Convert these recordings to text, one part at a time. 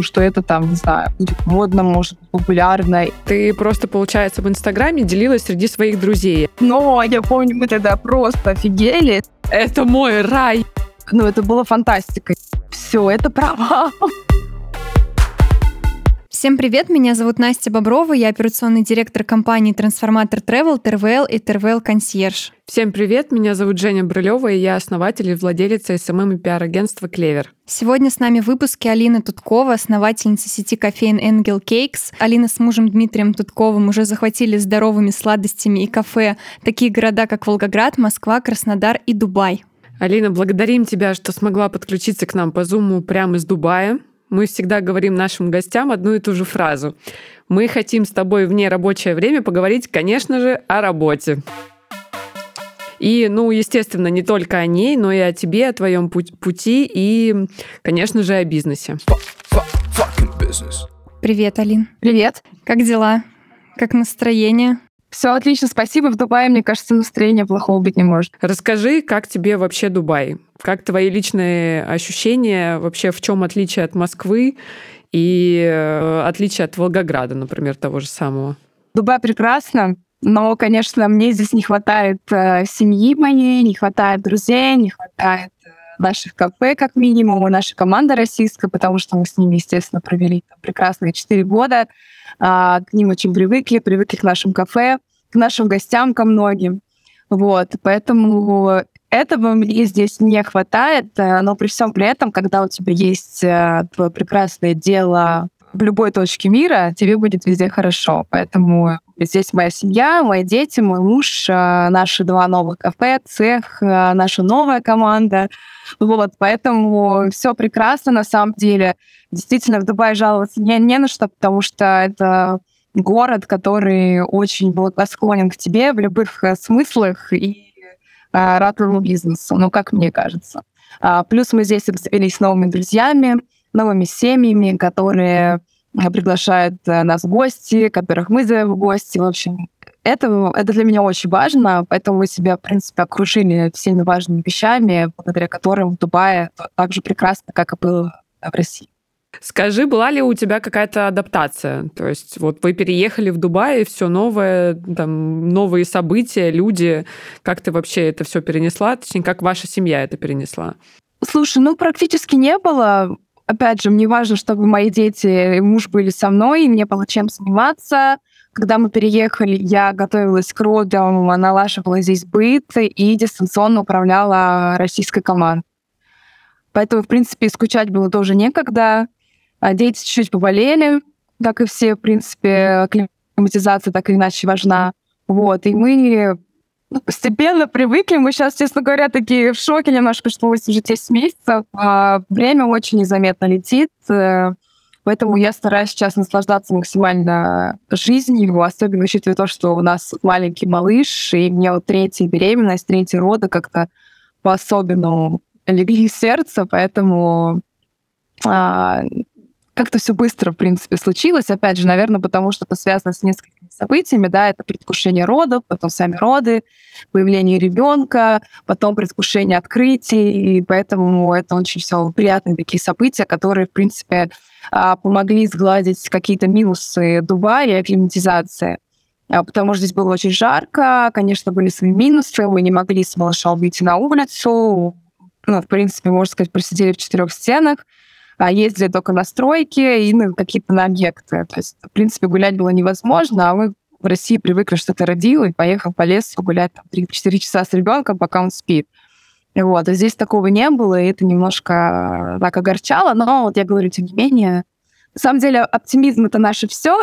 ну, что это там, не знаю, будет модно, может, популярно. Ты просто, получается, в Инстаграме делилась среди своих друзей. Но я помню, мы тогда просто офигели. Это мой рай. Ну, это было фантастикой. Все, это провал. Всем привет, меня зовут Настя Боброва, я операционный директор компании Трансформатор Travel, TRVL и TRVL Concierge. Всем привет, меня зовут Женя Брылева, и я основатель и владелица SMM и пиар-агентства «Клевер». Сегодня с нами в выпуске Алина Туткова, основательница сети кофеин Angel Cakes. Алина с мужем Дмитрием Тутковым уже захватили здоровыми сладостями и кафе такие города, как Волгоград, Москва, Краснодар и Дубай. Алина, благодарим тебя, что смогла подключиться к нам по Зуму прямо из Дубая. Мы всегда говорим нашим гостям одну и ту же фразу. Мы хотим с тобой вне рабочее время поговорить, конечно же, о работе. И, ну, естественно, не только о ней, но и о тебе, о твоем пути и, конечно же, о бизнесе. Привет, Алин. Привет. Как дела? Как настроение? Все отлично, спасибо. В Дубае, мне кажется, настроение плохого быть не может. Расскажи, как тебе вообще Дубай? Как твои личные ощущения? Вообще в чем отличие от Москвы и э, отличие от Волгограда, например, того же самого? Дубай прекрасно, но, конечно, мне здесь не хватает э, семьи моей, не хватает друзей, не хватает э, наших кафе, как минимум, и наша команда российская, потому что мы с ними, естественно, провели там, прекрасные четыре года. А, к ним очень привыкли, привыкли к нашим кафе, к нашим гостям, ко многим. Вот, поэтому этого мне здесь не хватает, э, но при всем при этом, когда у тебя есть э, твое прекрасное дело в любой точке мира, тебе будет везде хорошо. Поэтому здесь моя семья, мои дети, мой муж, э, наши два новых кафе, цех, наша новая команда. Вот, поэтому все прекрасно на самом деле. Действительно, в Дубае жаловаться не, не на что, потому что это город, который очень благосклонен к тебе в любых смыслах и а, рад твоему бизнесу, ну, как мне кажется. А, плюс мы здесь обзавелись новыми друзьями, новыми семьями, которые а, приглашают э, нас в гости, которых мы зовем в гости. В общем, это, это для меня очень важно, поэтому мы себя, в принципе, окружили всеми важными вещами, благодаря которым в Дубае так же прекрасно, как и было в России. Скажи, была ли у тебя какая-то адаптация? То есть вот вы переехали в Дубай, и все новое, там, новые события, люди. Как ты вообще это все перенесла? Точнее, как ваша семья это перенесла? Слушай, ну практически не было. Опять же, мне важно, чтобы мои дети и муж были со мной, и мне было чем заниматься. Когда мы переехали, я готовилась к родам, налаживала здесь быт и дистанционно управляла российской командой. Поэтому, в принципе, скучать было тоже некогда. А дети чуть-чуть поболели, как и все, в принципе, климатизация так или иначе важна. Вот, и мы ну, постепенно привыкли. Мы сейчас, честно говоря, такие в шоке немножко, что уже 10 месяцев. А время очень незаметно летит. Поэтому я стараюсь сейчас наслаждаться максимально жизнью, особенно учитывая то, что у нас маленький малыш, и мне вот третья беременность, третья рода как-то по-особенному легли сердце, поэтому а, как-то все быстро, в принципе, случилось. Опять же, наверное, потому что это связано с несколькими событиями, да, это предвкушение родов, потом сами роды, появление ребенка, потом предвкушение открытий, и поэтому это очень все приятные такие события, которые, в принципе, а, помогли сгладить какие-то минусы Дубая и климатизации. А, потому что здесь было очень жарко, конечно, были свои минусы, мы не могли с малышом выйти на улицу, ну, в принципе, можно сказать, просидели в четырех стенах, ездили только на стройки и на какие-то на объекты. То есть, в принципе, гулять было невозможно, а мы в России привыкли, что ты родил и поехал по лесу гулять там 3-4 часа с ребенком, пока он спит. Вот, а здесь такого не было, и это немножко так огорчало, но вот я говорю, тем не менее, на самом деле оптимизм — это наше все,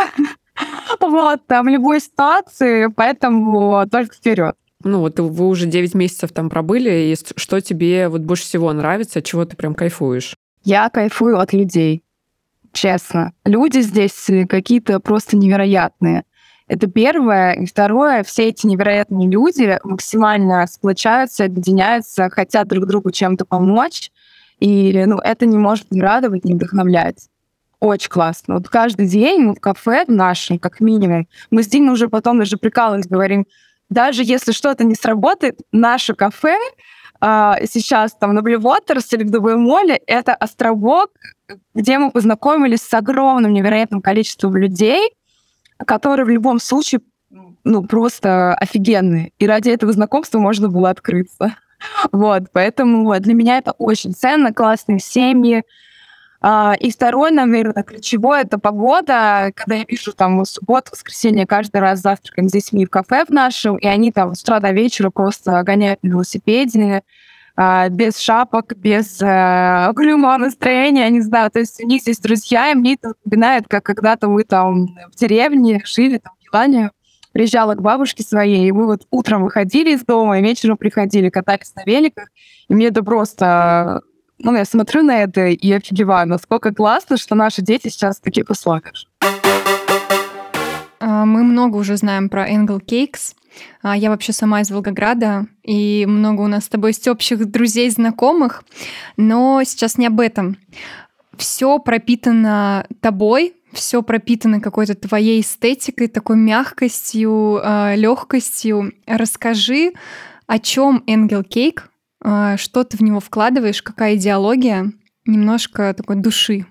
вот, там, любой ситуации, поэтому только вперед. Ну вот вы уже 9 месяцев там пробыли, и что тебе вот больше всего нравится, чего ты прям кайфуешь? Я кайфую от людей, честно. Люди здесь какие-то просто невероятные. Это первое. И второе, все эти невероятные люди максимально сплочаются, объединяются, хотят друг другу чем-то помочь. И ну, это не может не радовать, не вдохновлять. Очень классно. Вот каждый день в кафе нашем, как минимум, мы с Димой уже потом даже прикалываемся, говорим, даже если что-то не сработает, наше кафе а, сейчас там на Waters или в Дубой Моле это островок, где мы познакомились с огромным невероятным количеством людей, которые в любом случае ну, просто офигенные. И ради этого знакомства можно было открыться. Вот, поэтому для меня это очень ценно, классные семьи, и второй, наверное, ключевой — это погода. Когда я вижу там субботу, воскресенье каждый раз завтракаем с детьми в кафе в нашем, и они там с утра до вечера просто гоняют на велосипеде, а, без шапок, без э, настроения, я не знаю. То есть у них здесь друзья, и мне это напоминает, как когда-то мы там в деревне жили, там в Елане, приезжала к бабушке своей, и мы вот утром выходили из дома, и вечером приходили, катались на великах, и мне это просто ну, я смотрю на это и офигеваю, насколько классно, что наши дети сейчас в таких условиях. А, мы много уже знаем про Angle Cakes. А, я вообще сама из Волгограда, и много у нас с тобой есть общих друзей, знакомых, но сейчас не об этом. Все пропитано тобой, все пропитано какой-то твоей эстетикой, такой мягкостью, а, легкостью. Расскажи, о чем Cake, а, что ты в него вкладываешь, какая идеология, немножко такой души.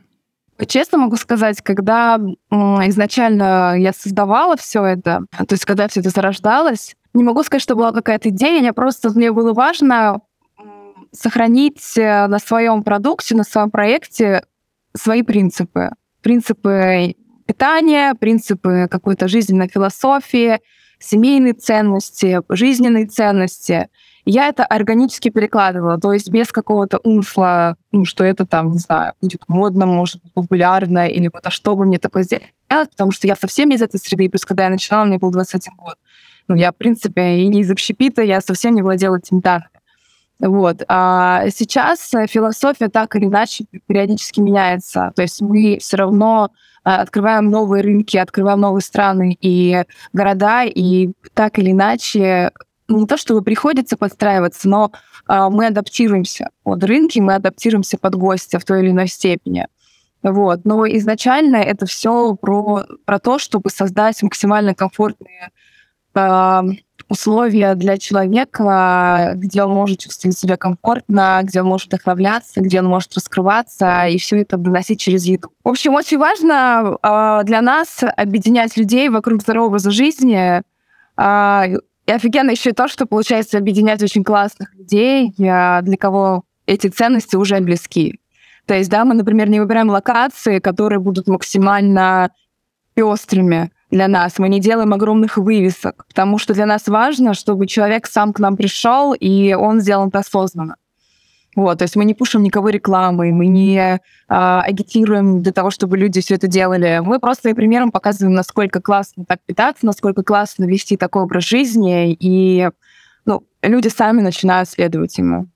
Честно могу сказать, когда изначально я создавала все это, то есть когда все это зарождалось, не могу сказать, что была какая-то идея, мне просто мне было важно сохранить э, на своем продукте, на своем проекте свои принципы. Принципы питания, принципы какой-то жизненной философии, семейные ценности, жизненные ценности — я это органически перекладывала, то есть без какого-то умысла, ну, что это там, не знаю, будет модно, может популярно, или вот, а что бы мне такое сделать, потому что я совсем из этой среды, плюс когда я начинала, мне был 21 год. Ну, я, в принципе, и не из общепита, я совсем не владела этими данными. Вот. А сейчас философия так или иначе периодически меняется. То есть мы все равно а, открываем новые рынки, открываем новые страны и города, и так или иначе не то чтобы приходится подстраиваться, но э, мы адаптируемся под рынки, мы адаптируемся под гостя в той или иной степени. Вот. Но изначально это все про, про то, чтобы создать максимально комфортные э, условия для человека, где он может чувствовать себя комфортно, где он может вдохновляться, где он может раскрываться, и все это доносить через еду. В общем, очень важно э, для нас объединять людей вокруг здорового образа жизни, и офигенно еще и то, что получается объединять очень классных людей, для кого эти ценности уже близки. То есть, да, мы, например, не выбираем локации, которые будут максимально пестрыми для нас. Мы не делаем огромных вывесок, потому что для нас важно, чтобы человек сам к нам пришел, и он сделал это осознанно. Вот, то есть мы не пушим никого рекламой, мы не а, агитируем для того, чтобы люди все это делали. Мы просто примером показываем, насколько классно так питаться, насколько классно вести такой образ жизни, и ну, люди сами начинают следовать ему.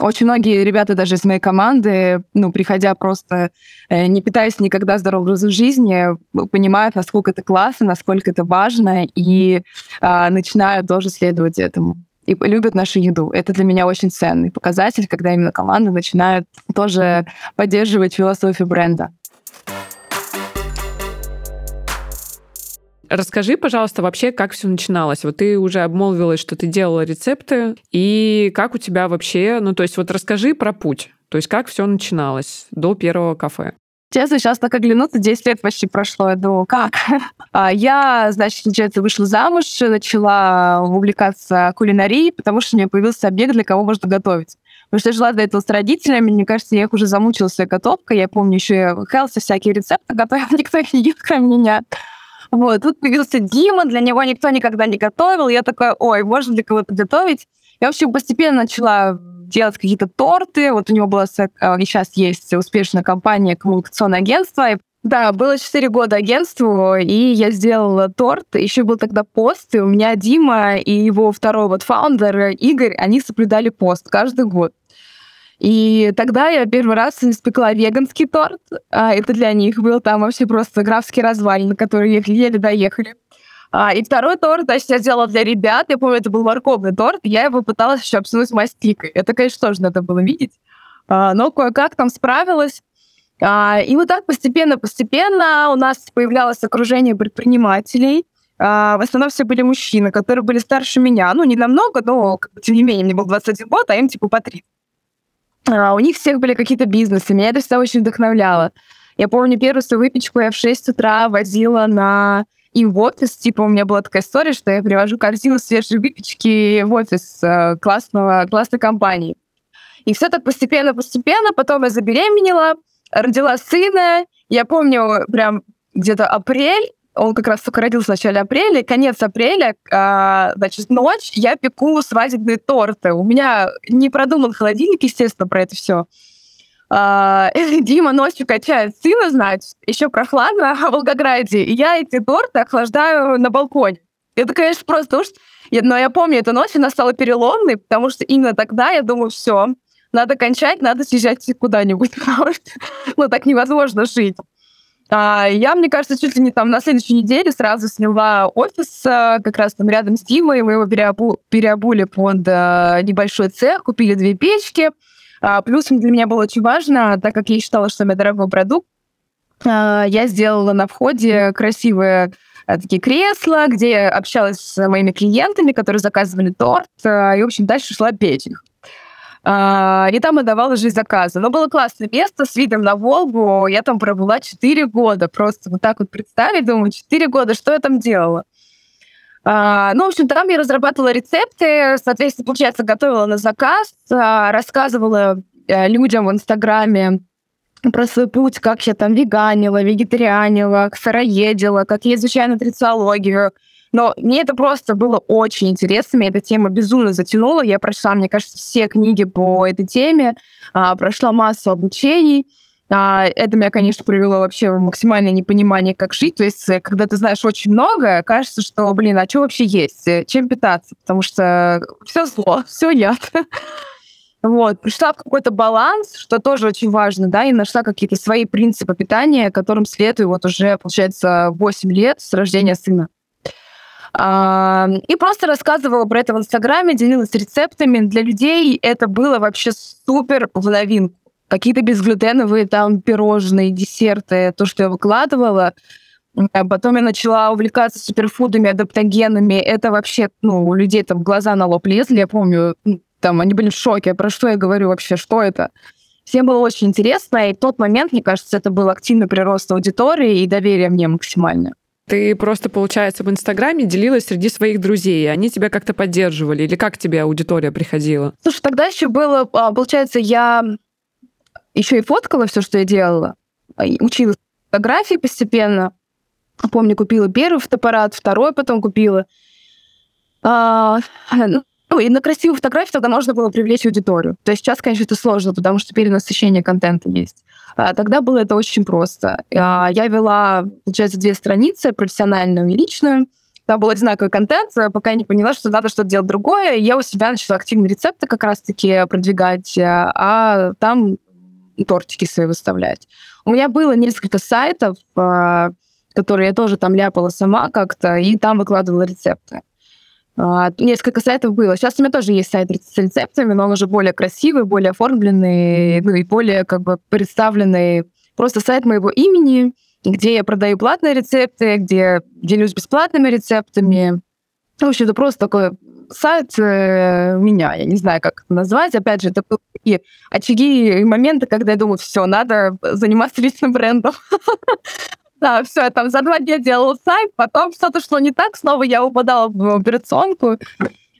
Очень многие ребята даже из моей команды, ну, приходя просто, э, не питаясь никогда здоровым образом жизни, понимают, насколько это классно, насколько это важно, и э, начинают тоже следовать этому и любят нашу еду. Это для меня очень ценный показатель, когда именно команда начинает тоже поддерживать философию бренда. Расскажи, пожалуйста, вообще, как все начиналось. Вот ты уже обмолвилась, что ты делала рецепты, и как у тебя вообще, ну то есть вот расскажи про путь, то есть как все начиналось до первого кафе. Честно, сейчас так оглянуться, 10 лет почти прошло, я думаю, как? А, я, значит, получается, вышла замуж, начала увлекаться кулинарией, потому что у меня появился объект, для кого можно готовить. Потому что я жила до этого с родителями, мне кажется, я их уже замучила своей готовкой. Я помню, еще Хелси всякие рецепты готовил, никто их не ел, кроме меня. Вот, тут появился Дима, для него никто никогда не готовил. Я такая, ой, можно для кого-то готовить. Я, в общем, постепенно начала делать какие-то торты. Вот у него была и сейчас есть успешная компания коммуникационное агентство. Да, было 4 года агентству, и я сделала торт. Еще был тогда пост, и у меня Дима и его второй вот фаундер Игорь, они соблюдали пост каждый год. И тогда я первый раз испекла веганский торт. А это для них был там вообще просто графский развалин, на который еле доехали. А, и второй торт, значит, я сделала для ребят. Я помню, это был морковный торт. Я его пыталась еще обсунуть мастикой. Это, конечно, тоже надо было видеть. А, но кое-как там справилась. А, и вот так постепенно-постепенно у нас появлялось окружение предпринимателей. А, в основном все были мужчины, которые были старше меня. Ну, не намного, но, тем не менее, мне был 21 год, а им типа по 30. А, у них всех были какие-то бизнесы. Меня это всегда очень вдохновляло. Я помню, первую свою выпечку я в 6 утра возила на им в офис. Типа у меня была такая история, что я привожу корзину свежей выпечки в офис э, классного, классной компании. И все так постепенно-постепенно. Потом я забеременела, родила сына. Я помню прям где-то апрель, он как раз только родился в начале апреля, конец апреля, а, значит, ночь, я пеку свадебные торты. У меня не продуман холодильник, естественно, про это все. А, Дима ночью качает сына, значит, еще прохладно в Волгограде, и я эти торты охлаждаю на балконе. Это, конечно, просто уж... Но я помню, эту ночь она стала переломной, потому что именно тогда я думаю, все, надо кончать, надо съезжать куда-нибудь, потому что ну, так невозможно жить. А, я, мне кажется, чуть ли не там на следующей неделе сразу сняла офис а, как раз там рядом с Димой, мы его переобу переобули под а, небольшой цех, купили две печки. Плюс для меня было очень важно, так как я считала, что это дорогой продукт, я сделала на входе красивые такие кресла, где я общалась с моими клиентами, которые заказывали торт, и, в общем, дальше шла печь их. А, и там отдавала жизнь заказы. Но было классное место с видом на Волгу. Я там пробыла 4 года. Просто вот так вот представить, думаю, 4 года, что я там делала? А, ну, в общем, там я разрабатывала рецепты, соответственно, получается, готовила на заказ, а, рассказывала э, людям в Инстаграме про свой путь, как я там веганила, вегетарианила, сыроедила, как я изучаю нутрициологию, но мне это просто было очень интересно, меня эта тема безумно затянула. Я прошла, мне кажется, все книги по этой теме, а, прошла массу обучений. А, это меня, конечно, привело вообще в максимальное непонимание, как жить. То есть, э, когда ты знаешь очень много, кажется, что, блин, а что вообще есть? Э, чем питаться? Потому что все зло, все яд. Вот, пришла в какой-то баланс, что тоже очень важно, да, и нашла какие-то свои принципы питания, которым следую вот уже, получается, 8 лет с рождения сына. И просто рассказывала про это в Инстаграме, делилась рецептами. Для людей это было вообще супер в новинку. Какие-то безглютеновые там пирожные, десерты, то, что я выкладывала. Потом я начала увлекаться суперфудами, адаптогенами. Это вообще, ну, у людей там глаза на лоб лезли. Я помню, там они были в шоке. Про что я говорю вообще, что это? Всем было очень интересно, и в тот момент, мне кажется, это был активный прирост аудитории и доверие мне максимально. Ты просто, получается, в Инстаграме делилась среди своих друзей, и они тебя как-то поддерживали, или как тебе аудитория приходила? Слушай, тогда еще было, а, получается, я еще и фоткала все, что я делала, а, училась фотографии постепенно. Помню, купила первый фотоаппарат, второй потом купила. А, ну, и на красивую фотографию тогда можно было привлечь аудиторию. То есть сейчас, конечно, это сложно, потому что перенасыщение контента есть. А, тогда было это очень просто. А, я вела, получается, две страницы, профессиональную и личную. Там был одинаковый контент, пока я не поняла, что надо что-то делать другое. Я у себя начала активные рецепты как раз-таки продвигать, а, а там тортики свои выставлять. У меня было несколько сайтов, которые я тоже там ляпала сама как-то, и там выкладывала рецепты. А, несколько сайтов было. Сейчас у меня тоже есть сайт с рецептами, но он уже более красивый, более оформленный, ну и более как бы представленный. Просто сайт моего имени, где я продаю платные рецепты, где делюсь бесплатными рецептами. В общем, это просто такой сайт э, меня, я не знаю, как это назвать. Опять же, это такие очаги и моменты, когда я думаю, все, надо заниматься личным брендом. Да, все, я там за два дня делала сайт, потом что-то шло не так, снова я упадала в операционку.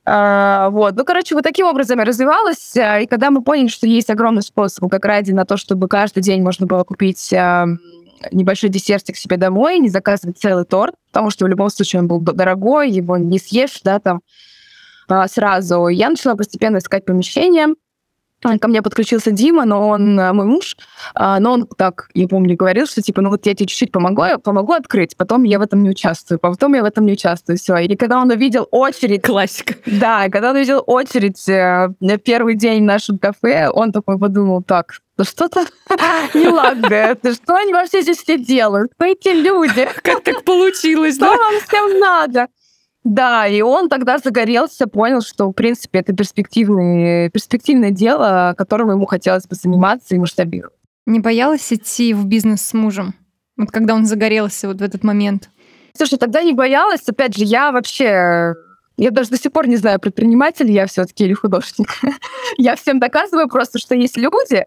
А, вот. Ну, короче, вот таким образом я развивалась. А, и когда мы поняли, что есть огромный способ, как ради на то, чтобы каждый день можно было купить а, небольшой десертик себе домой, не заказывать целый торт, потому что в любом случае он был дорогой, его не съешь, да, там сразу. Я начала постепенно искать помещение. Ко мне подключился Дима, но он э, мой муж, а, но он так, я помню, говорил, что типа, ну вот я тебе чуть-чуть помогу, помогу открыть, потом я в этом не участвую, потом я в этом не участвую, все. Или когда он увидел очередь... Классика. Да, когда он увидел очередь э, на первый день в нашем кафе, он такой подумал, так, да что-то неладное. Да что они вообще здесь все делают? Кто эти люди? Как так получилось, да? Что вам всем надо? Да, и он тогда загорелся, понял, что, в принципе, это перспективное, перспективное дело, которым ему хотелось бы заниматься и масштабировать. Не боялась идти в бизнес с мужем? Вот когда он загорелся вот в этот момент. Слушай, тогда не боялась. Опять же, я вообще... Я даже до сих пор не знаю, предприниматель я все таки или художник. я всем доказываю просто, что есть люди,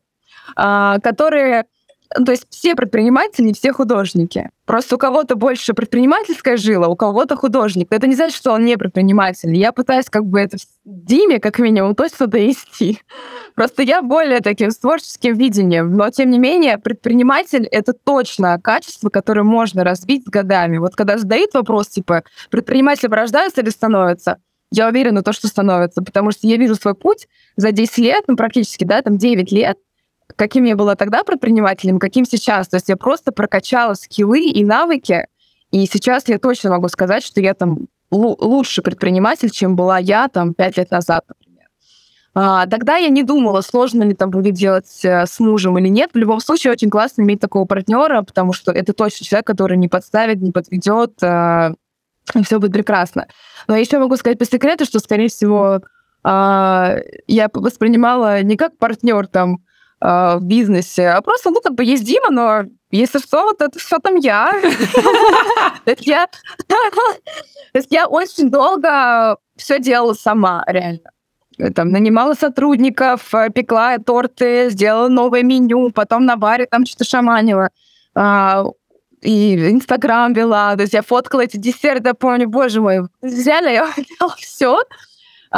а, которые то есть все предприниматели, все художники. Просто у кого-то больше предпринимательская жила, у кого-то художник. Это не значит, что он не предприниматель. Я пытаюсь как бы это Диме, как минимум, точно довести. Просто я более таким с творческим видением. Но, тем не менее, предприниматель — это точно качество, которое можно развить годами. Вот когда задают вопрос, типа, предприниматель рождается или становится, я уверена, то, что становится, потому что я вижу свой путь за 10 лет, ну, практически, да, там 9 лет, каким я была тогда предпринимателем, каким сейчас. То есть я просто прокачала скиллы и навыки, и сейчас я точно могу сказать, что я там лучше предприниматель, чем была я там пять лет назад, например. А, тогда я не думала, сложно ли там будет делать э, с мужем или нет. В любом случае, очень классно иметь такого партнера, потому что это точно человек, который не подставит, не подведет, э, и все будет прекрасно. Но еще могу сказать по секрету, что, скорее всего, э, я воспринимала не как партнер там в бизнесе, а просто, ну, как бы есть Дима, но если что, вот это все там я. То есть я очень долго все делала сама, реально. Там нанимала сотрудников, э, пекла торты, сделала новое меню, потом на баре там что-то шаманила. А, и Инстаграм вела, то есть я фоткала эти десерты, помню, боже мой, реально я делала все,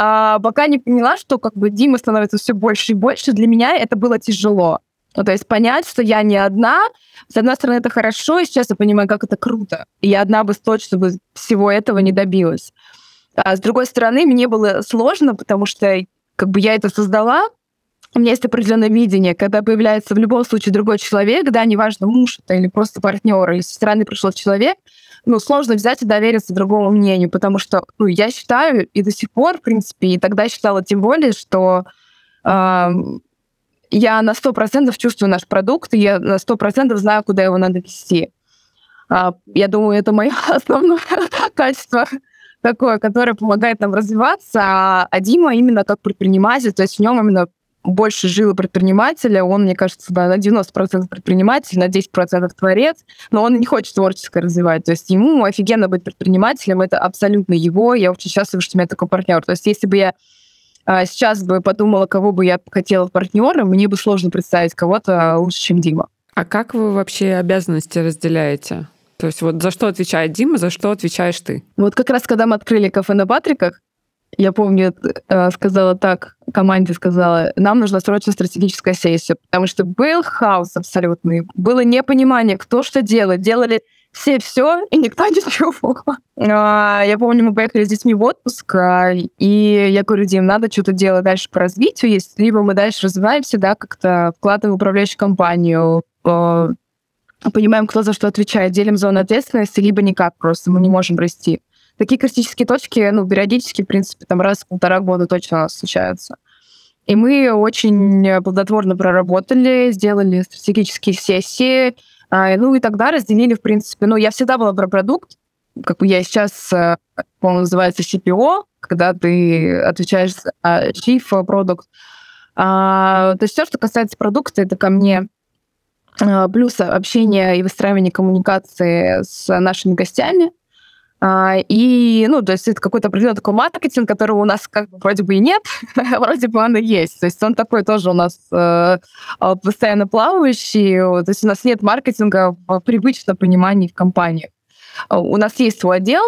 а, пока не поняла, что как бы Дима становится все больше и больше. Для меня это было тяжело. Ну, то есть понять, что я не одна, с одной стороны, это хорошо, и сейчас я понимаю, как это круто. И я одна бы точно бы всего этого не добилась. А с другой стороны, мне было сложно, потому что как бы я это создала, у меня есть определенное видение, когда появляется в любом случае другой человек, да, неважно, муж это или просто партнер, или со стороны пришел человек, ну, сложно взять и довериться другому мнению, потому что, ну, я считаю, и до сих пор, в принципе, и тогда считала тем более, что э, я на сто процентов чувствую наш продукт, и я на сто процентов знаю, куда его надо вести. Э, я думаю, это мое основное качество такое, которое помогает нам развиваться, а, а Дима именно как предприниматель, то есть в нем именно больше жила предпринимателя, он, мне кажется, да, на 90% предприниматель, на 10% творец, но он не хочет творческое развивать. То есть ему офигенно быть предпринимателем, это абсолютно его. Я очень счастлива, что у меня такой партнер. То есть если бы я а, сейчас бы подумала, кого бы я хотела партнером, мне бы сложно представить кого-то лучше, чем Дима. А как вы вообще обязанности разделяете? То есть вот за что отвечает Дима, за что отвечаешь ты? Вот как раз когда мы открыли кафе на Патриках, я помню, э, сказала так, команде сказала, нам нужна срочно стратегическая сессия, потому что был хаос абсолютный, было непонимание, кто что делает. Делали все все, и никто ничего. А, я помню, мы поехали с детьми в отпуск, а, и я говорю, Дим, надо что-то делать дальше по развитию, есть, либо мы дальше развиваемся, да, как-то вкладываем в управляющую компанию, а, понимаем, кто за что отвечает, делим зону ответственности, либо никак просто, мы не можем расти. Такие критические точки, ну, периодически, в принципе, там раз в полтора года точно у нас случаются. И мы очень плодотворно проработали, сделали стратегические сессии, а, ну и тогда разделили, в принципе, ну, я всегда была про продукт, как бы я сейчас, э, по-моему, называется CPO, когда ты отвечаешь за Chief Product. А, то есть все, что касается продукта, это ко мне а, плюс общение и выстраивание коммуникации с нашими гостями, а, и, ну, то есть это какой-то определенный такой маркетинг, которого у нас как бы вроде бы и нет, вроде бы он и есть. То есть он такой тоже у нас э, а, постоянно плавающий. То есть у нас нет маркетинга в привычном понимании в компании. А, у нас есть свой отдел,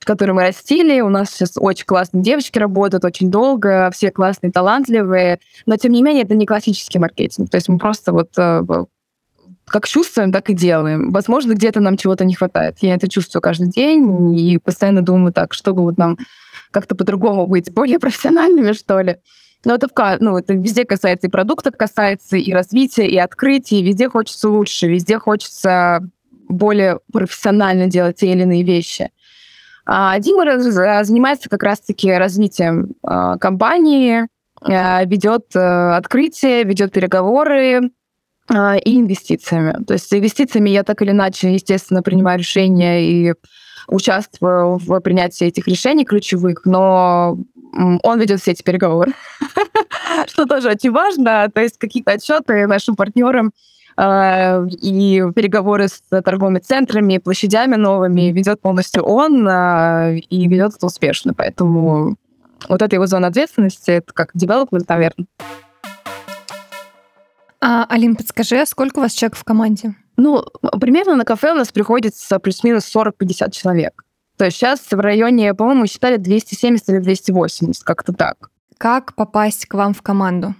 который мы растили. У нас сейчас очень классные девочки работают очень долго, все классные, талантливые. Но, тем не менее, это не классический маркетинг. То есть мы просто вот э, как чувствуем, так и делаем. Возможно, где-то нам чего-то не хватает. Я это чувствую каждый день и постоянно думаю так, чтобы вот нам как-то по-другому быть, более профессиональными, что ли. Но это, в, ну, это везде касается и продуктов, касается и развития, и открытий. Везде хочется лучше, везде хочется более профессионально делать те или иные вещи. А Дима занимается как раз-таки развитием а, компании, а, ведет а, открытие, ведет переговоры, а, и инвестициями. То есть с инвестициями я так или иначе, естественно, принимаю решения и участвую в принятии этих решений ключевых, но он ведет все эти переговоры, что тоже очень важно. То есть какие-то отчеты нашим партнерам э, и переговоры с торговыми центрами, площадями новыми ведет полностью он, э, и ведет это успешно. Поэтому вот это его зона ответственности, это как девелопмент, наверное. А, Алин, подскажи, а сколько у вас человек в команде? Ну, примерно на кафе у нас приходится плюс-минус 40-50 человек. То есть сейчас в районе, по-моему, считали 270 или 280, как-то так. Как попасть к вам в команду?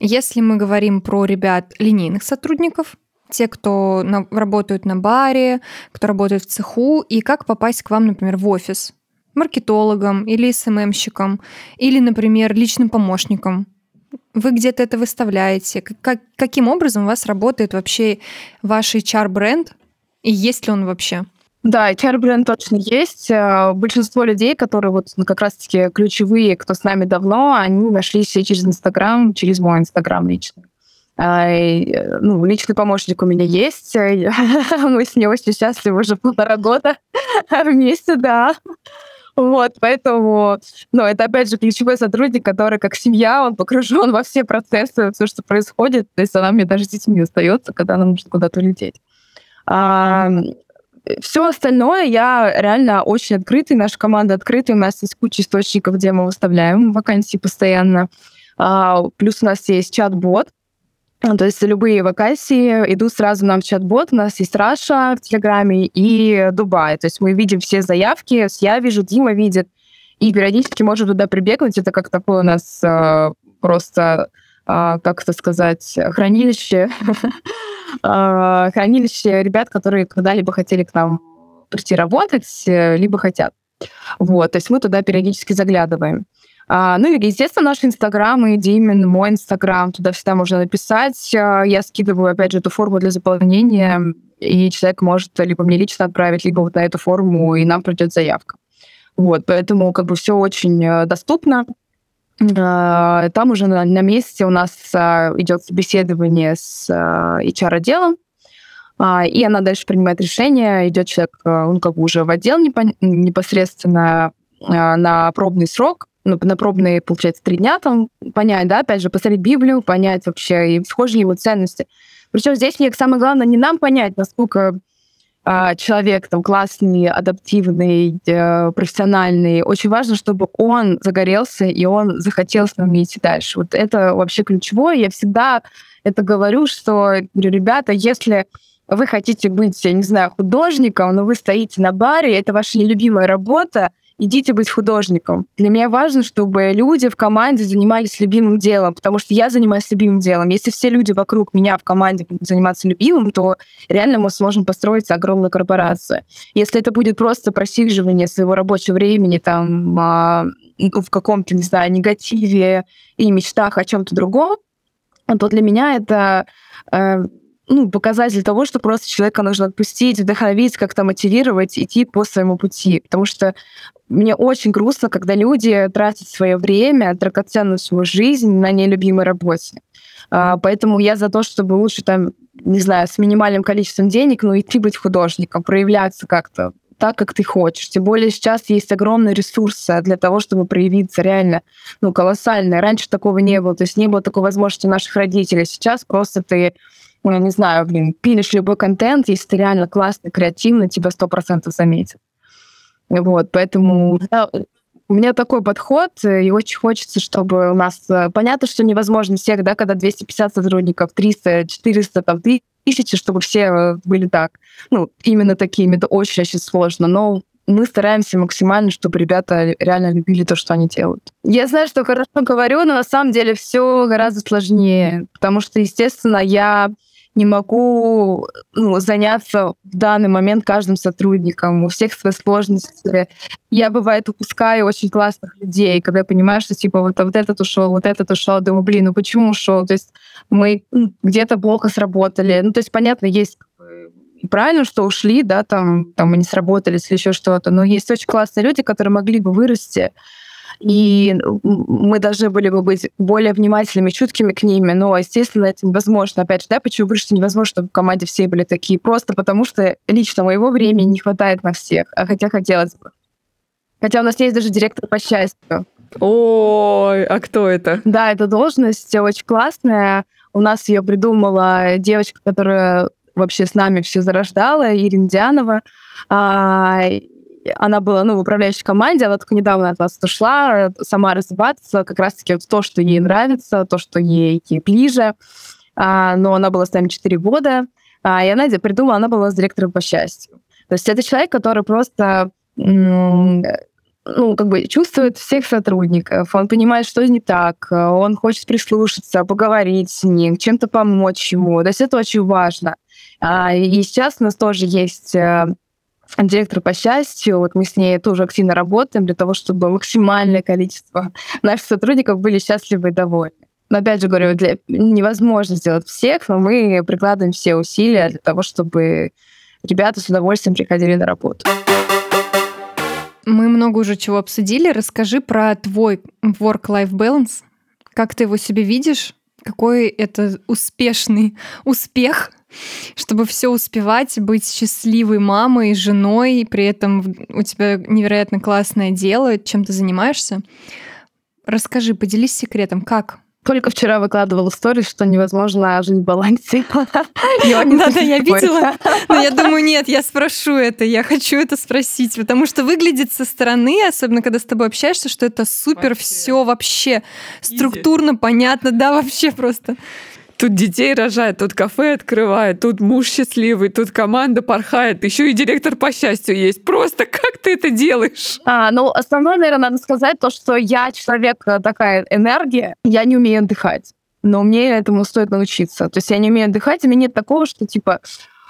Если мы говорим про ребят линейных сотрудников, те, кто на, работают на баре, кто работает в цеху, и как попасть к вам, например, в офис? Маркетологом или СММщиком, или, например, личным помощником. Вы где-то это выставляете? Как, каким образом у вас работает вообще ваш HR-бренд? И есть ли он вообще? Да, HR-бренд точно есть. Э, большинство людей, которые вот ну, как раз-таки ключевые, кто с нами давно, они нашлись все через Инстаграм, через мой Инстаграм лично. Э, ну, личный помощник у меня есть. Мы с ней очень счастливы уже полтора года вместе, да. Вот, поэтому, ну, это, опять же, ключевой сотрудник, который, как семья, он погружен во все процессы, все, что происходит. То есть она мне даже с детьми остается, когда нам нужно куда-то лететь. А, все остальное я реально очень открытый, наша команда открытая, у нас есть куча источников, где мы выставляем вакансии постоянно. А, плюс у нас есть чат-бот, то есть любые вакансии идут сразу нам в чат-бот. У нас есть Раша в Телеграме и Дубай. То есть мы видим все заявки, я вижу, Дима видит, и периодически можем туда прибегнуть. Это как такое у нас э, просто, э, как это сказать, хранилище А, хранилище ребят, которые когда-либо хотели к нам прийти работать, э, либо хотят. Вот, то есть мы туда периодически заглядываем. А, ну и, естественно, наш Инстаграм и Димин, мой Инстаграм, туда всегда можно написать. А, я скидываю, опять же, эту форму для заполнения, и человек может либо мне лично отправить, либо вот на эту форму, и нам придет заявка. Вот, поэтому как бы все очень э, доступно. А, там уже на, на месте у нас идет собеседование с HR-отделом, и она дальше принимает решение, идет человек, он как бы уже в отдел непосредственно на пробный срок, ну, на пробные, получается, три дня там понять, да, опять же, посмотреть Библию, понять вообще, и схожи ли его ценности. Причем здесь мне самое главное не нам понять, насколько а, человек там классный, адаптивный, э, профессиональный. Очень важно, чтобы он загорелся и он захотел с нами идти дальше. Вот это вообще ключевое. Я всегда это говорю, что, говорю, ребята, если вы хотите быть, я не знаю, художником, но вы стоите на баре, это ваша нелюбимая работа, идите быть художником. Для меня важно, чтобы люди в команде занимались любимым делом, потому что я занимаюсь любимым делом. Если все люди вокруг меня в команде будут заниматься любимым, то реально мы сможем построить огромную корпорацию. Если это будет просто просиживание своего рабочего времени там а, в каком-то, не знаю, негативе и мечтах о чем-то другом, то для меня это э, ну, показатель того, что просто человека нужно отпустить, вдохновить, как-то мотивировать, идти по своему пути. Потому что мне очень грустно, когда люди тратят свое время, драгоценную свою жизнь на нелюбимой работе. А, поэтому я за то, чтобы лучше там, не знаю, с минимальным количеством денег, но идти быть художником, проявляться как-то так, как ты хочешь. Тем более сейчас есть огромные ресурсы для того, чтобы проявиться реально, ну, колоссально. Раньше такого не было, то есть не было такой возможности наших родителей. Сейчас просто ты ну, я не знаю, блин, пилишь любой контент, если ты реально классный, креативный, тебя сто процентов заметят. Вот, поэтому да, у меня такой подход, и очень хочется, чтобы у нас... Э, понятно, что невозможно всех, да, когда 250 сотрудников, 300, 400, там, тысячи, чтобы все э, были так. Ну, именно такими. Это очень-очень сложно. Но мы стараемся максимально, чтобы ребята реально любили то, что они делают. Я знаю, что хорошо говорю, но на самом деле все гораздо сложнее, потому что, естественно, я не могу ну, заняться в данный момент каждым сотрудником. У всех свои сложности. Я, бывает, упускаю очень классных людей, когда я понимаю, что, типа, вот, вот этот ушел, вот этот ушел. Думаю, блин, ну почему ушел? То есть мы ну, где-то плохо сработали. Ну, то есть, понятно, есть правильно, что ушли, да, там, там не сработались или еще что-то, но есть очень классные люди, которые могли бы вырасти, и мы должны были бы быть более внимательными, чуткими к ними, но, естественно, это невозможно. Опять же, да, почему говорю, что невозможно, чтобы в команде все были такие? Просто потому что лично моего времени не хватает на всех, а хотя хотелось бы. Хотя у нас есть даже директор по счастью. Ой, а кто это? Да, эта должность очень классная. У нас ее придумала девочка, которая вообще с нами все зарождала, Ирина Дианова. А, она была ну, в управляющей команде, она только недавно от вас ушла, сама разрабатывается как раз-таки вот то, что ей нравится, то, что ей ближе. А, но она была с нами 4 года, а, и она придумала, она была с директором по счастью. То есть это человек, который просто ну, как бы чувствует всех сотрудников, он понимает, что не так, он хочет прислушаться, поговорить с ним, чем-то помочь ему. То есть это очень важно. А, и сейчас у нас тоже есть э, директор по счастью, вот мы с ней тоже активно работаем для того, чтобы максимальное количество наших сотрудников были счастливы и довольны. Но опять же говорю, для... невозможно сделать всех, но мы прикладываем все усилия для того, чтобы ребята с удовольствием приходили на работу. Мы много уже чего обсудили. Расскажи про твой work-life balance. Как ты его себе видишь? Какой это успешный успех, чтобы все успевать, быть счастливой мамой, женой, при этом у тебя невероятно классное дело, чем ты занимаешься. Расскажи, поделись секретом, как? Только вчера выкладывала сторис, что невозможно жить в балансе. Да, да, я видела. Но я думаю, нет, я спрошу это, я хочу это спросить, потому что выглядит со стороны, особенно когда с тобой общаешься, что это супер все вообще структурно, понятно, да, вообще просто. Тут детей рожает, тут кафе открывает, тут муж счастливый, тут команда порхает, еще и директор по счастью есть. Просто как ты это делаешь? А, ну, основное, наверное, надо сказать то, что я человек э, такая энергия, я не умею отдыхать. Но мне этому стоит научиться. То есть я не умею отдыхать, и меня нет такого, что типа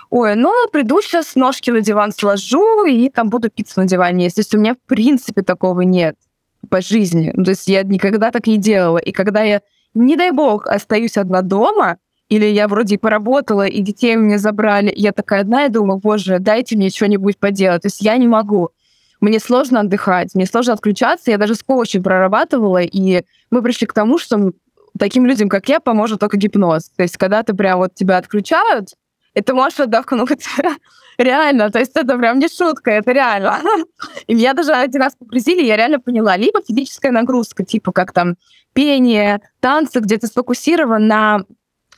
ой, ну, приду сейчас, ножки на диван сложу и там буду пиццу на диване есть. То есть у меня, в принципе, такого нет по жизни. То есть я никогда так не делала. И когда я не дай бог, остаюсь одна дома, или я вроде поработала, и детей мне забрали, я такая одна, и думаю, боже, дайте мне что-нибудь поделать. То есть я не могу. Мне сложно отдыхать, мне сложно отключаться. Я даже с коучем прорабатывала, и мы пришли к тому, что таким людям, как я, поможет только гипноз. То есть когда ты прям вот тебя отключают, и ты можешь отдохнуть. реально, то есть это прям не шутка, это реально. И меня даже один раз погрузили, я реально поняла. Либо физическая нагрузка, типа как там пение, танцы, где ты сфокусирован на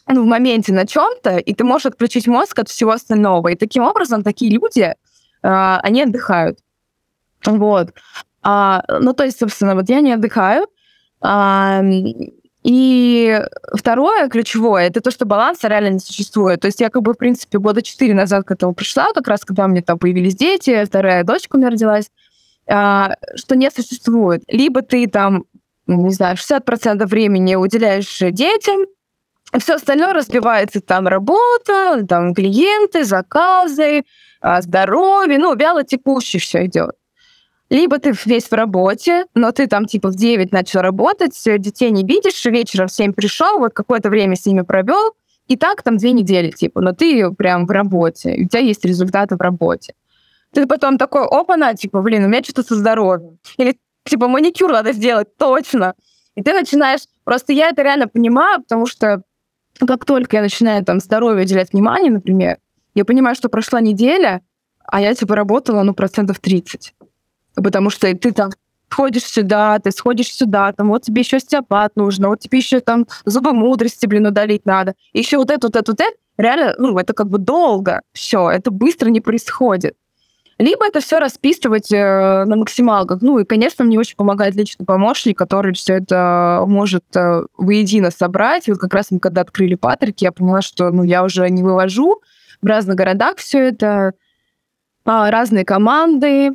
ну, в моменте на чем-то, и ты можешь отключить мозг от всего остального. И таким образом такие люди, э, они отдыхают. Вот. А, ну, то есть, собственно, вот я не отдыхаю. А, и второе, ключевое, это то, что баланса реально не существует. То есть я как бы, в принципе, года четыре назад к этому пришла, как раз когда у меня там появились дети, вторая дочка у меня родилась, а, что не существует. Либо ты там, не знаю, 60% времени уделяешь детям, все остальное разбивается там работа, там клиенты, заказы, а, здоровье, ну, вяло текущий все идет. Либо ты весь в работе, но ты там типа в 9 начал работать, детей не видишь, вечером в 7 пришел, вот какое-то время с ними провел, и так там две недели, типа, но ты прям в работе, у тебя есть результаты в работе. Ты потом такой, опа-на, типа, блин, у меня что-то со здоровьем. Или, типа, маникюр надо сделать, точно. И ты начинаешь... Просто я это реально понимаю, потому что как только я начинаю там здоровью уделять внимание, например, я понимаю, что прошла неделя, а я, типа, работала, ну, процентов 30 потому что ты там ходишь сюда, ты сходишь сюда, там вот тебе еще стеопат нужно, вот тебе еще там зубы мудрости, блин, удалить надо. Еще вот это, вот это, вот это. Реально, ну, это как бы долго. Все, это быстро не происходит. Либо это все расписывать э, на максималках. Ну и, конечно, мне очень помогает личный помощник, который все это может э, воедино собрать. И вот как раз мы когда открыли Патрик, я поняла, что ну, я уже не вывожу в разных городах все это, а, разные команды,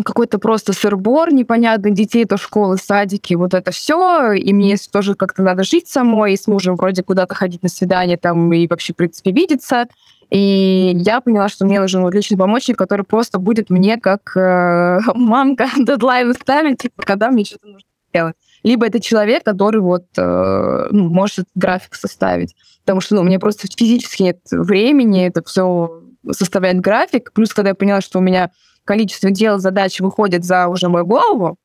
какой-то просто сырбор непонятный, детей то школы, садики, вот это все. И мне тоже как-то надо жить самой, и с мужем вроде куда-то ходить на свидание там и вообще, в принципе, видеться. И я поняла, что мне нужен вот личный помощник, который просто будет мне как э, мамка дедлайн ставить, типа, когда мне что-то нужно делать. Либо это человек, который вот э, ну, может график составить. Потому что ну, у меня просто физически нет времени это все составлять график. Плюс, когда я поняла, что у меня количество дел, задач выходит за уже мою голову,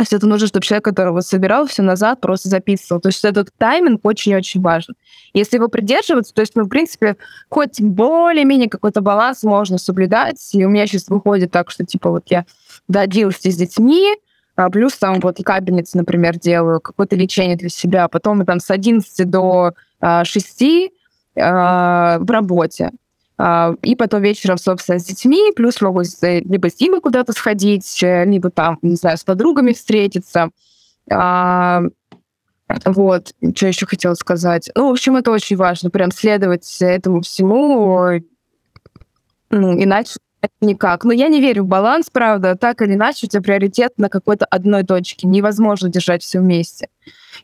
есть это нужно, чтобы человек, который вот собирал все назад, просто записывал. То есть этот тайминг очень-очень важен. Если его придерживаться, то есть, ну, в принципе, хоть более-менее какой-то баланс можно соблюдать. И у меня сейчас выходит так, что, типа, вот я до 11 с детьми, А плюс там вот капельницы, например, делаю, какое-то лечение для себя. Потом там с 11 до а, 6 а, в работе. А, и потом вечером, собственно, с детьми, плюс могу либо с Димой куда-то сходить, э, либо там, не знаю, с подругами встретиться. А, вот, что еще хотела сказать. Ну, в общем, это очень важно, прям следовать этому всему. Ну, иначе никак. Но я не верю в баланс, правда. Так или иначе, у тебя приоритет на какой-то одной точке. Невозможно держать все вместе.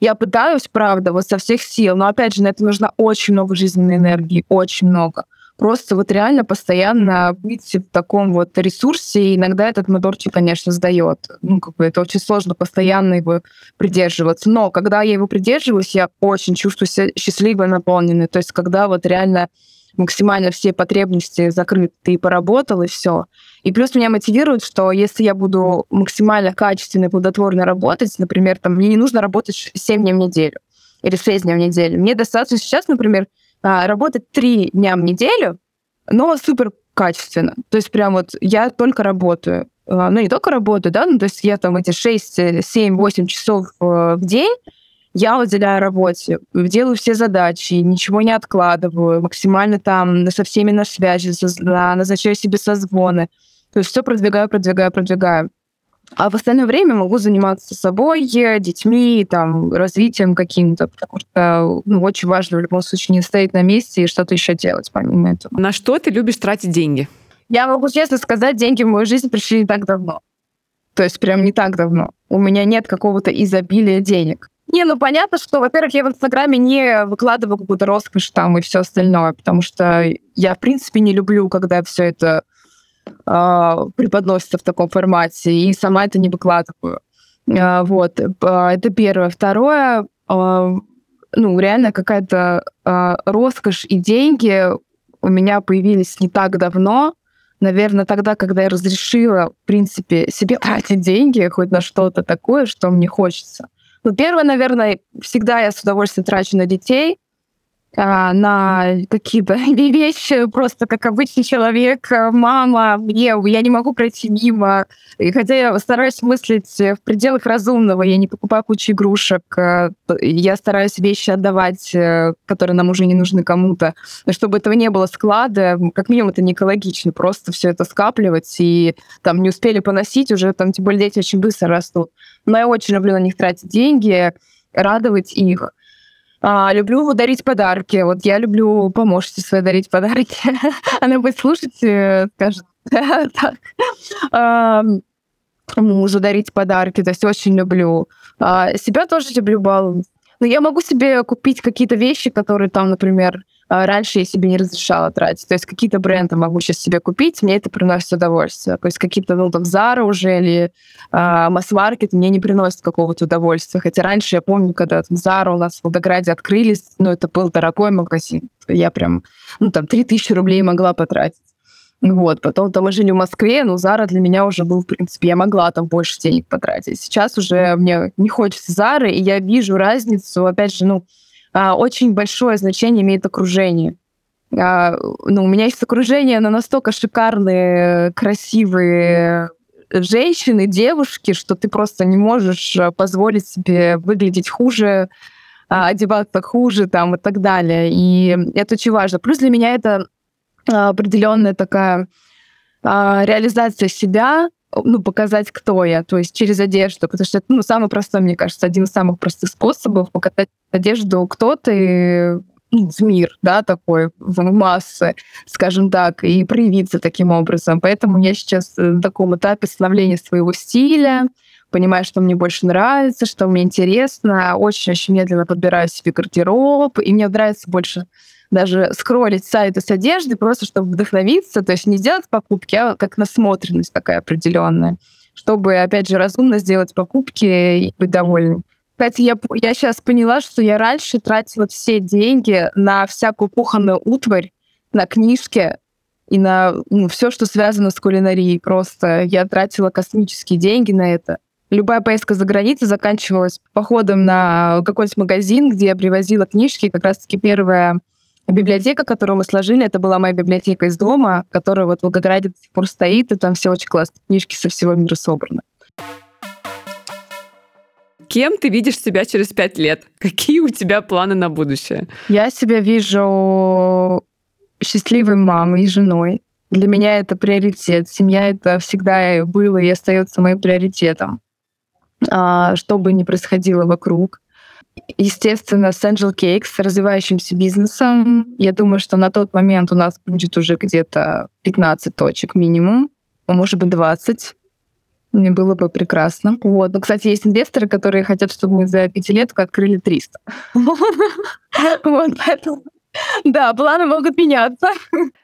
Я пытаюсь, правда, вот со всех сил, но, опять же, на это нужно очень много жизненной энергии, очень много. Просто вот реально постоянно быть в таком вот ресурсе, и иногда этот моторчик, конечно, сдает. Ну, как бы это очень сложно постоянно его придерживаться. Но когда я его придерживаюсь, я очень чувствую себя счастливой, наполненной. То есть когда вот реально максимально все потребности закрыты, ты поработал, и все. И плюс меня мотивирует, что если я буду максимально качественно и плодотворно работать, например, там, мне не нужно работать 7 дней в неделю или 6 дней в неделю. Мне достаточно сейчас, например, работать 3 дня в неделю, но супер качественно. То есть прям вот я только работаю. А, ну, не только работаю, да, ну, то есть я там эти 6, 7, 8 часов э, в день я уделяю работе, делаю все задачи, ничего не откладываю, максимально там со всеми на связи, назначаю себе созвоны. То есть все продвигаю, продвигаю, продвигаю. А в остальное время могу заниматься собой, детьми, там, развитием каким-то, потому что ну, очень важно в любом случае не стоять на месте и что-то еще делать помимо этого. На что ты любишь тратить деньги? Я могу честно сказать, деньги в мою жизнь пришли не так давно. То есть прям не так давно. У меня нет какого-то изобилия денег. Не, ну понятно, что, во-первых, я в Инстаграме не выкладываю какую-то роскошь там и все остальное, потому что я, в принципе, не люблю, когда все это преподносится в таком формате, и сама это не выкладываю. Э, вот, это первое. Второе, ну, реально какая-то роскошь и деньги у меня появились не так давно, наверное, тогда, когда я разрешила, в принципе, себе тратить деньги хоть на что-то такое, что мне хочется. Ну, первое, наверное, всегда я с удовольствием трачу на детей, а, на какие-то вещи, просто как обычный человек, э, мама, мне, я не могу пройти мимо. И хотя я стараюсь мыслить в пределах разумного, я не покупаю кучу игрушек, э, я стараюсь вещи отдавать, э, которые нам уже не нужны кому-то, чтобы этого не было склада, как минимум это не экологично, просто все это скапливать и там не успели поносить, уже там, тем более дети очень быстро растут. Но я очень люблю на них тратить деньги, радовать их. А, люблю дарить подарки. Вот я люблю помощнице своей дарить подарки. Она будет слушать, э, скажет так. А, мужу дарить подарки. То есть очень люблю. А, себя тоже люблю баловать. Но я могу себе купить какие-то вещи, которые там, например, раньше я себе не разрешала тратить. То есть какие-то бренды могу сейчас себе купить, мне это приносит удовольствие. То есть какие-то, ну, там, Zara уже или а, масс-маркет мне не приносит какого-то удовольствия. Хотя раньше я помню, когда там, Zara у нас в Волгограде открылись, ну, это был дорогой магазин. Я прям, ну, там, 3000 рублей могла потратить. Вот, потом там мы жили в Москве, но Зара для меня уже был, в принципе, я могла там больше денег потратить. Сейчас уже мне не хочется Зары, и я вижу разницу, опять же, ну, а, очень большое значение имеет окружение. А, ну, у меня есть окружение, но настолько шикарные, красивые женщины, девушки, что ты просто не можешь а, позволить себе выглядеть хуже, одеваться хуже там и так далее. И это очень важно. Плюс для меня это определенная такая реализация себя, ну, показать, кто я, то есть через одежду, потому что это, ну, самый простой, мне кажется, один из самых простых способов показать одежду, кто ты, ну, в мир, да, такой, в массы, скажем так, и проявиться таким образом. Поэтому я сейчас на таком этапе становления своего стиля, понимаю, что мне больше нравится, что мне интересно, очень-очень медленно подбираю себе гардероб, и мне нравится больше даже скроллить сайты с одежды, просто чтобы вдохновиться, то есть не сделать покупки, а как насмотренность такая определенная, чтобы, опять же, разумно сделать покупки и быть довольным. Кстати, я, я сейчас поняла, что я раньше тратила все деньги на всякую кухонную утварь, на книжки и на ну, все, что связано с кулинарией. Просто я тратила космические деньги на это. Любая поездка за границей заканчивалась походом на какой-нибудь магазин, где я привозила книжки. Как раз-таки первая Библиотека, которую мы сложили, это была моя библиотека из дома, которая вот в Волгограде до сих пор стоит, и там все очень классные книжки со всего мира собраны. Кем ты видишь себя через пять лет? Какие у тебя планы на будущее? Я себя вижу счастливой мамой и женой. Для меня это приоритет. Семья это всегда было и остается моим приоритетом. А, что бы ни происходило вокруг. Естественно, с Angel Cakes, с развивающимся бизнесом. Я думаю, что на тот момент у нас будет уже где-то 15 точек минимум, а может быть 20. Мне было бы прекрасно. Вот. Ну, кстати, есть инвесторы, которые хотят, чтобы мы за пятилетку открыли 300. Вот, поэтому да, планы могут меняться.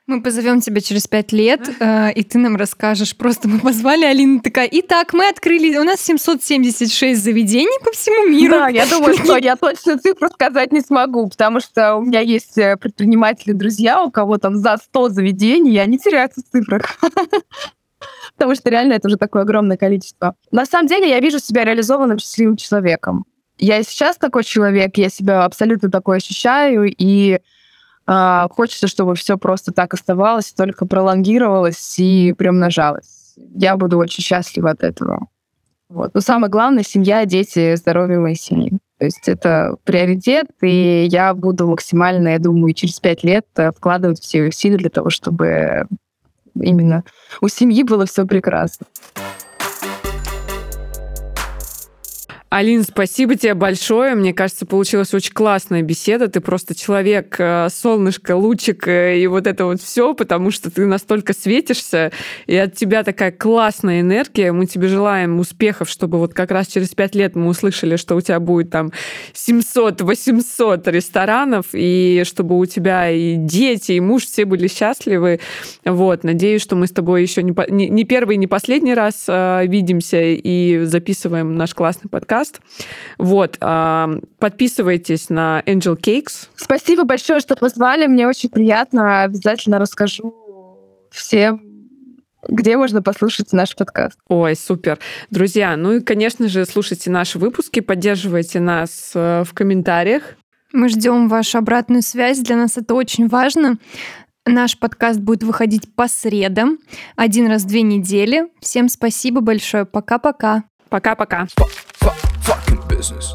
Мы позовем тебя через пять лет, э, и ты нам расскажешь. Просто мы позвали Алину, такая, итак, мы открыли, у нас 776 заведений по всему миру. Да, я думаю, что я точно цифру сказать не смогу, потому что у меня есть э, предприниматели-друзья, у кого там за 100 заведений, и они теряются в цифрах. Потому что реально это уже такое огромное количество. На самом деле я вижу себя реализованным счастливым человеком. Я и сейчас такой человек, я себя абсолютно такой ощущаю, и а, хочется, чтобы все просто так оставалось, только пролонгировалось и приумножалось. Я буду очень счастлива от этого. Вот. Но самое главное — семья, дети, здоровье моей семьи. То есть это приоритет, и я буду максимально, я думаю, через пять лет э, вкладывать все усилия для того, чтобы именно у семьи было все прекрасно. Алин, спасибо тебе большое. Мне кажется, получилась очень классная беседа. Ты просто человек, э, солнышко, лучик э, и вот это вот все, потому что ты настолько светишься, и от тебя такая классная энергия. Мы тебе желаем успехов, чтобы вот как раз через пять лет мы услышали, что у тебя будет там 700-800 ресторанов, и чтобы у тебя и дети, и муж все были счастливы. Вот, надеюсь, что мы с тобой еще не, не первый, не последний раз э, видимся и записываем наш классный подкаст подкаст. Вот, подписывайтесь на Angel Cakes. Спасибо большое, что позвали. Мне очень приятно. Обязательно расскажу всем, где можно послушать наш подкаст. Ой, супер. Друзья, ну и, конечно же, слушайте наши выпуски, поддерживайте нас э, в комментариях. Мы ждем вашу обратную связь. Для нас это очень важно. Наш подкаст будет выходить по средам, один раз в две недели. Всем спасибо большое. Пока-пока. Пока-пока. Fucking business.